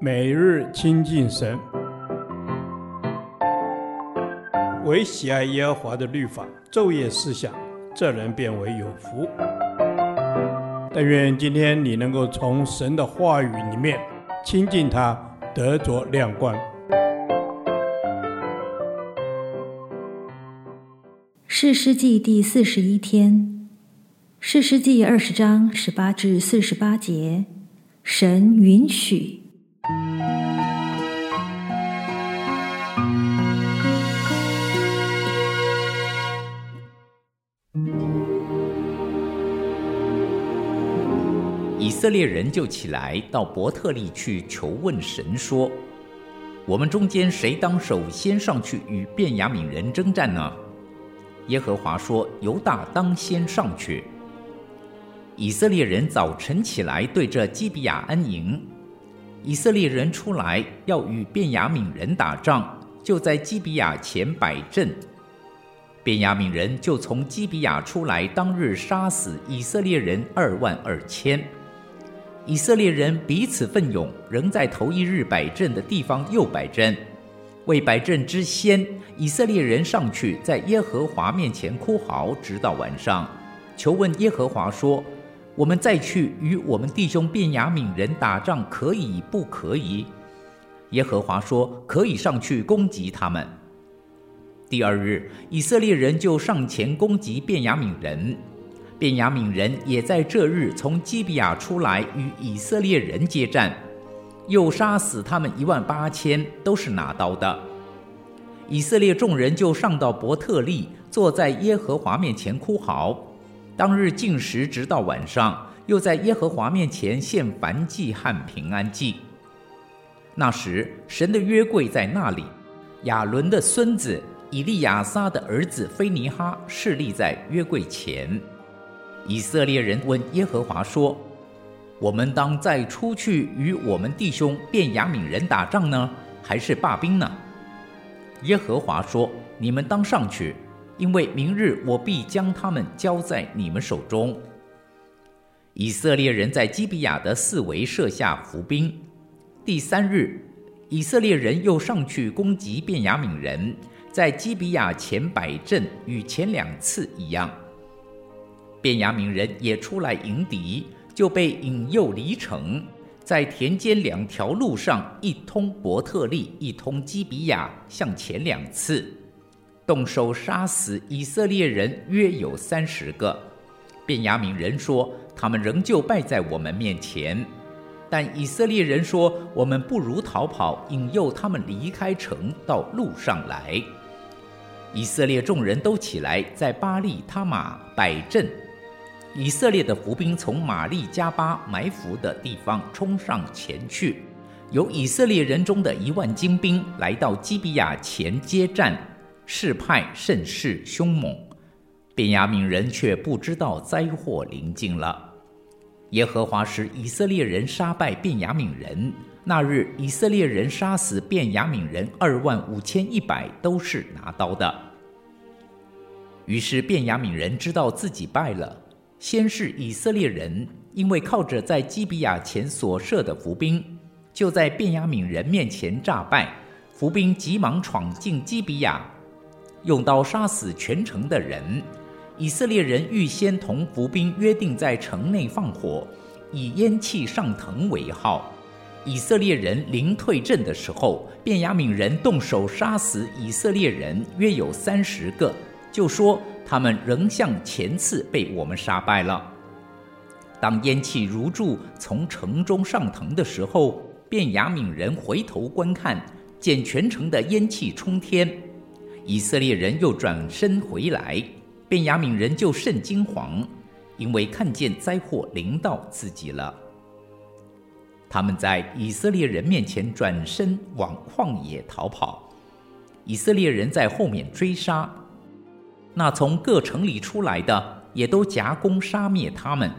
每日亲近神，唯喜爱耶和华的律法，昼夜思想，这人便为有福。但愿今天你能够从神的话语里面亲近他，得着亮光。士师记第四十一天，士师记二十章十八至四十八节，神允许。以色列人就起来到伯特利去求问神说：“我们中间谁当首先上去与便雅悯人征战呢？”耶和华说：“犹大当先上去。”以色列人早晨起来，对着基比亚安营。以色列人出来要与便雅悯人打仗，就在基比亚前摆阵。便雅悯人就从基比亚出来，当日杀死以色列人二万二千。以色列人彼此奋勇，仍在头一日摆阵的地方又摆阵。为摆阵之先，以色列人上去在耶和华面前哭嚎，直到晚上，求问耶和华说：“我们再去与我们弟兄便雅悯人打仗，可以不可以？”耶和华说：“可以上去攻击他们。”第二日，以色列人就上前攻击便雅悯人。便雅悯人也在这日从基比亚出来与以色列人接战，又杀死他们一万八千，都是拿刀的。以色列众人就上到伯特利，坐在耶和华面前哭嚎。当日进食直到晚上，又在耶和华面前献燔祭和平安祭。那时，神的约柜在那里，亚伦的孙子以利亚撒的儿子非尼哈侍立在约柜前。以色列人问耶和华说：“我们当再出去与我们弟兄便雅悯人打仗呢，还是罢兵呢？”耶和华说：“你们当上去，因为明日我必将他们交在你们手中。”以色列人在基比亚的四围设下伏兵。第三日，以色列人又上去攻击便雅悯人，在基比亚前摆阵，与前两次一样。便雅悯人也出来迎敌，就被引诱离城，在田间两条路上，一通伯特利，一通基比亚，向前两次，动手杀死以色列人约有三十个。便雅悯人说：“他们仍旧败在我们面前。”但以色列人说：“我们不如逃跑，引诱他们离开城到路上来。”以色列众人都起来，在巴利他玛摆阵。以色列的伏兵从玛利加巴埋伏的地方冲上前去，有以色列人中的一万精兵来到基比亚前接战，势派甚是凶猛。便雅悯人却不知道灾祸临近了。耶和华使以色列人杀败便雅悯人，那日以色列人杀死便雅悯人二万五千一百，都是拿刀的。于是便雅悯人知道自己败了。先是以色列人，因为靠着在基比亚前所设的伏兵，就在便雅悯人面前诈败。伏兵急忙闯进基比亚，用刀杀死全城的人。以色列人预先同伏兵约定，在城内放火，以烟气上腾为号。以色列人临退阵的时候，便雅悯人动手杀死以色列人约有三十个，就说。他们仍像前次被我们杀败了。当烟气如柱从城中上腾的时候，便雅悯人回头观看，见全城的烟气冲天。以色列人又转身回来，便雅悯人就甚惊惶，因为看见灾祸临到自己了。他们在以色列人面前转身往旷野逃跑，以色列人在后面追杀。那从各城里出来的，也都夹攻杀灭他们。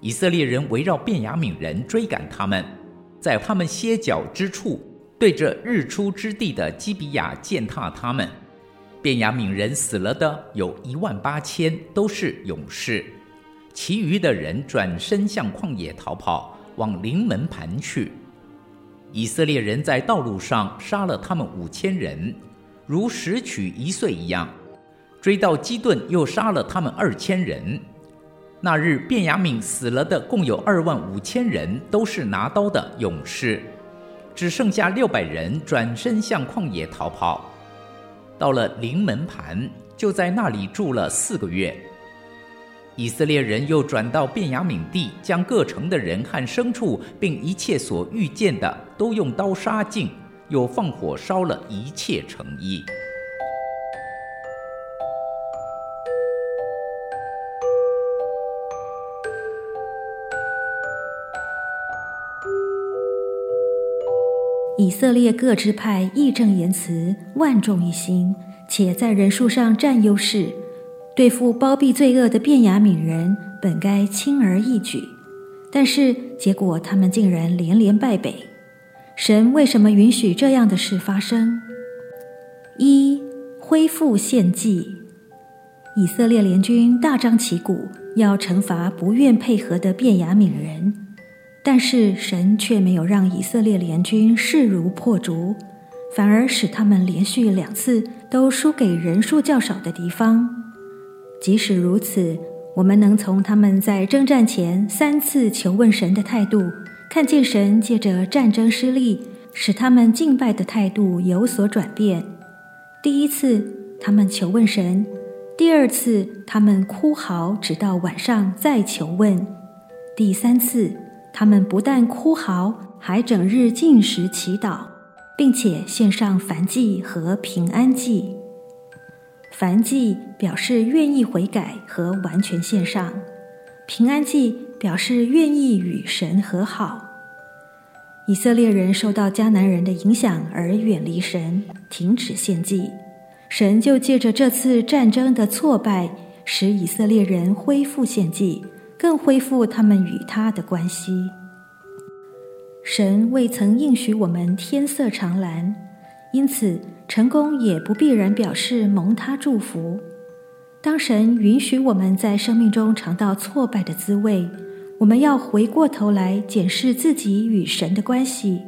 以色列人围绕便雅悯人追赶他们，在他们歇脚之处，对着日出之地的基比亚践踏他们。便雅悯人死了的有一万八千，都是勇士。其余的人转身向旷野逃跑，往临门盘去。以色列人在道路上杀了他们五千人，如拾取一穗一样；追到基顿，又杀了他们二千人。那日，便雅悯死了的共有二万五千人，都是拿刀的勇士，只剩下六百人转身向旷野逃跑。到了临门盘，就在那里住了四个月。以色列人又转到便雅悯地，将各城的人和牲畜，并一切所遇见的，都用刀杀尽，又放火烧了一切城邑。以色列各支派义正言辞，万众一心，且在人数上占优势。对付包庇罪恶的便雅悯人，本该轻而易举，但是结果他们竟然连连败北。神为什么允许这样的事发生？一、恢复献祭。以色列联军大张旗鼓要惩罚不愿配合的便雅悯人，但是神却没有让以色列联军势如破竹，反而使他们连续两次都输给人数较少的敌方。即使如此，我们能从他们在征战前三次求问神的态度，看见神借着战争失利，使他们敬拜的态度有所转变。第一次，他们求问神；第二次，他们哭嚎，直到晚上再求问；第三次，他们不但哭嚎，还整日禁食祈祷，并且献上燔祭和平安祭。燔祭表示愿意悔改和完全献上，平安祭表示愿意与神和好。以色列人受到迦南人的影响而远离神，停止献祭，神就借着这次战争的挫败，使以色列人恢复献祭，更恢复他们与他的关系。神未曾应许我们天色长蓝，因此，成功也不必然表示蒙他祝福。当神允许我们在生命中尝到挫败的滋味，我们要回过头来检视自己与神的关系。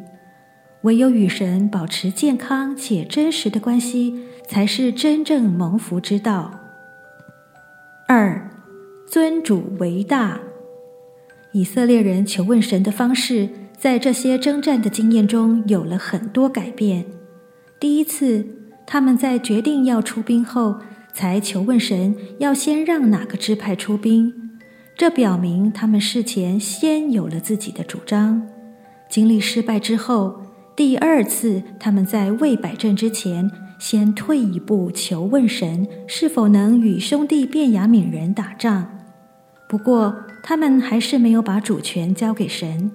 唯有与神保持健康且真实的关系，才是真正蒙福之道。二，尊主为大。以色列人求问神的方式，在这些征战的经验中有了很多改变。第一次，他们在决定要出兵后，才求问神要先让哪个支派出兵。这表明他们事前先有了自己的主张。经历失败之后，第二次他们在未摆阵之前，先退一步求问神是否能与兄弟便雅悯人打仗。不过，他们还是没有把主权交给神。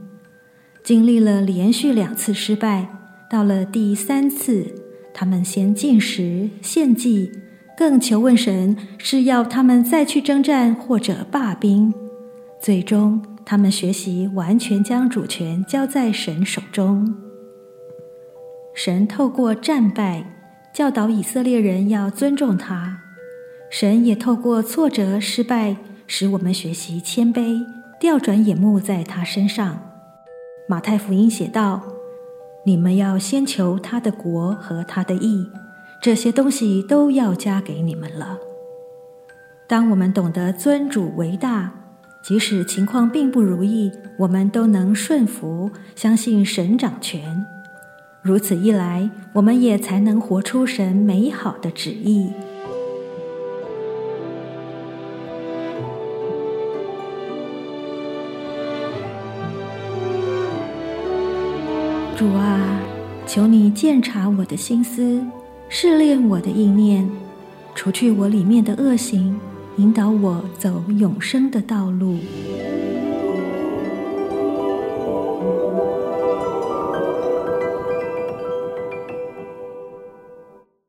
经历了连续两次失败。到了第三次，他们先进食献祭，更求问神是要他们再去征战或者罢兵。最终，他们学习完全将主权交在神手中。神透过战败教导以色列人要尊重他，神也透过挫折失败使我们学习谦卑，调转眼目在他身上。马太福音写道。你们要先求他的国和他的义，这些东西都要加给你们了。当我们懂得尊主为大，即使情况并不如意，我们都能顺服，相信神掌权。如此一来，我们也才能活出神美好的旨意。主啊，求你鉴察我的心思，试炼我的意念，除去我里面的恶行，引导我走永生的道路。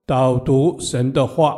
导读神的话，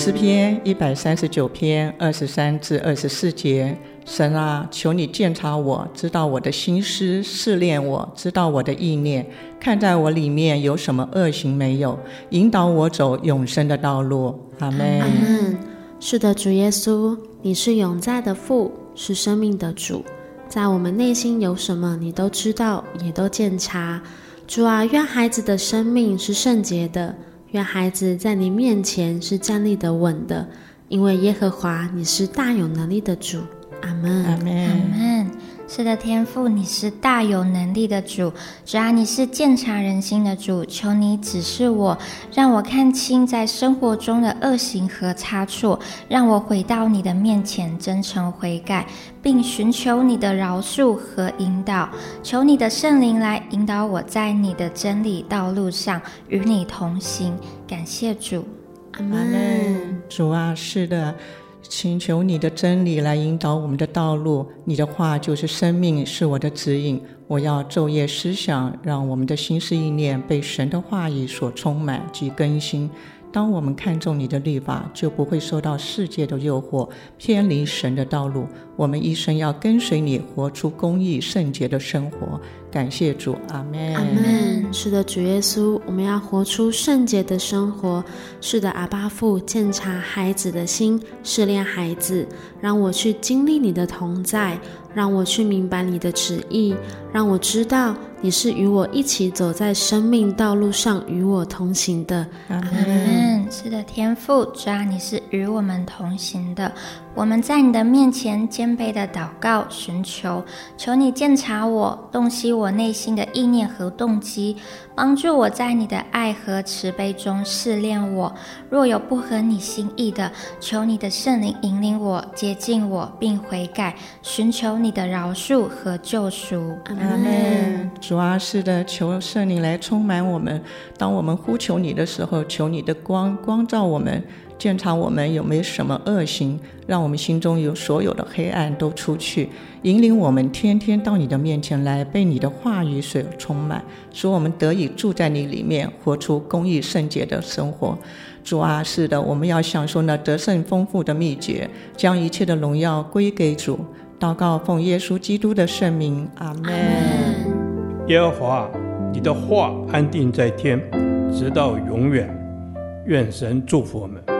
诗篇一百三十九篇二十三至二十四节。神啊，求你鉴察我，知道我的心思；试炼我，知道我的意念。看在我里面有什么恶行没有，引导我走永生的道路。阿门。阿门。是的，主耶稣，你是永在的父，是生命的主。在我们内心有什么，你都知道，也都鉴察。主啊，愿孩子的生命是圣洁的，愿孩子在你面前是站立的稳的，因为耶和华，你是大有能力的主。阿门，阿门，阿门。是的，天父，你是大有能力的主，主啊，你是鉴察人心的主，求你指示我，让我看清在生活中的恶行和差错，让我回到你的面前，真诚悔改，并寻求你的饶恕和引导，求你的圣灵来引导我在你的真理道路上与你同行。感谢主，阿门。主啊，是的。请求你的真理来引导我们的道路，你的话就是生命，是我的指引。我要昼夜思想，让我们的心思意念被神的话语所充满及更新。当我们看重你的律法，就不会受到世界的诱惑，偏离神的道路。我们一生要跟随你，活出公义圣洁的生活。感谢主，阿门。阿门。是的，主耶稣，我们要活出圣洁的生活。是的，阿爸父，鉴察孩子的心，试炼孩子，让我去经历你的同在，让我去明白你的旨意，让我知道你是与我一起走在生命道路上，与我同行的。阿门。是的，天赋，主啊，你是与我们同行的。我们在你的面前谦卑的祷告寻求，求你鉴察我，洞悉我内心的意念和动机，帮助我在你的爱和慈悲中试炼我。若有不合你心意的，求你的圣灵引领我，接近我，并悔改，寻求你的饶恕和救赎。阿门。主啊，是的，求圣灵来充满我们。当我们呼求你的时候，求你的光光照我们。鉴察我们有没有什么恶行，让我们心中有所有的黑暗都出去，引领我们天天到你的面前来，被你的话语所充满，使我们得以住在你里面，活出公义圣洁的生活。主啊，是的，我们要享受那得胜丰富的秘诀，将一切的荣耀归给主。祷告奉耶稣基督的圣名，阿门。耶和华，你的话安定在天，直到永远。愿神祝福我们。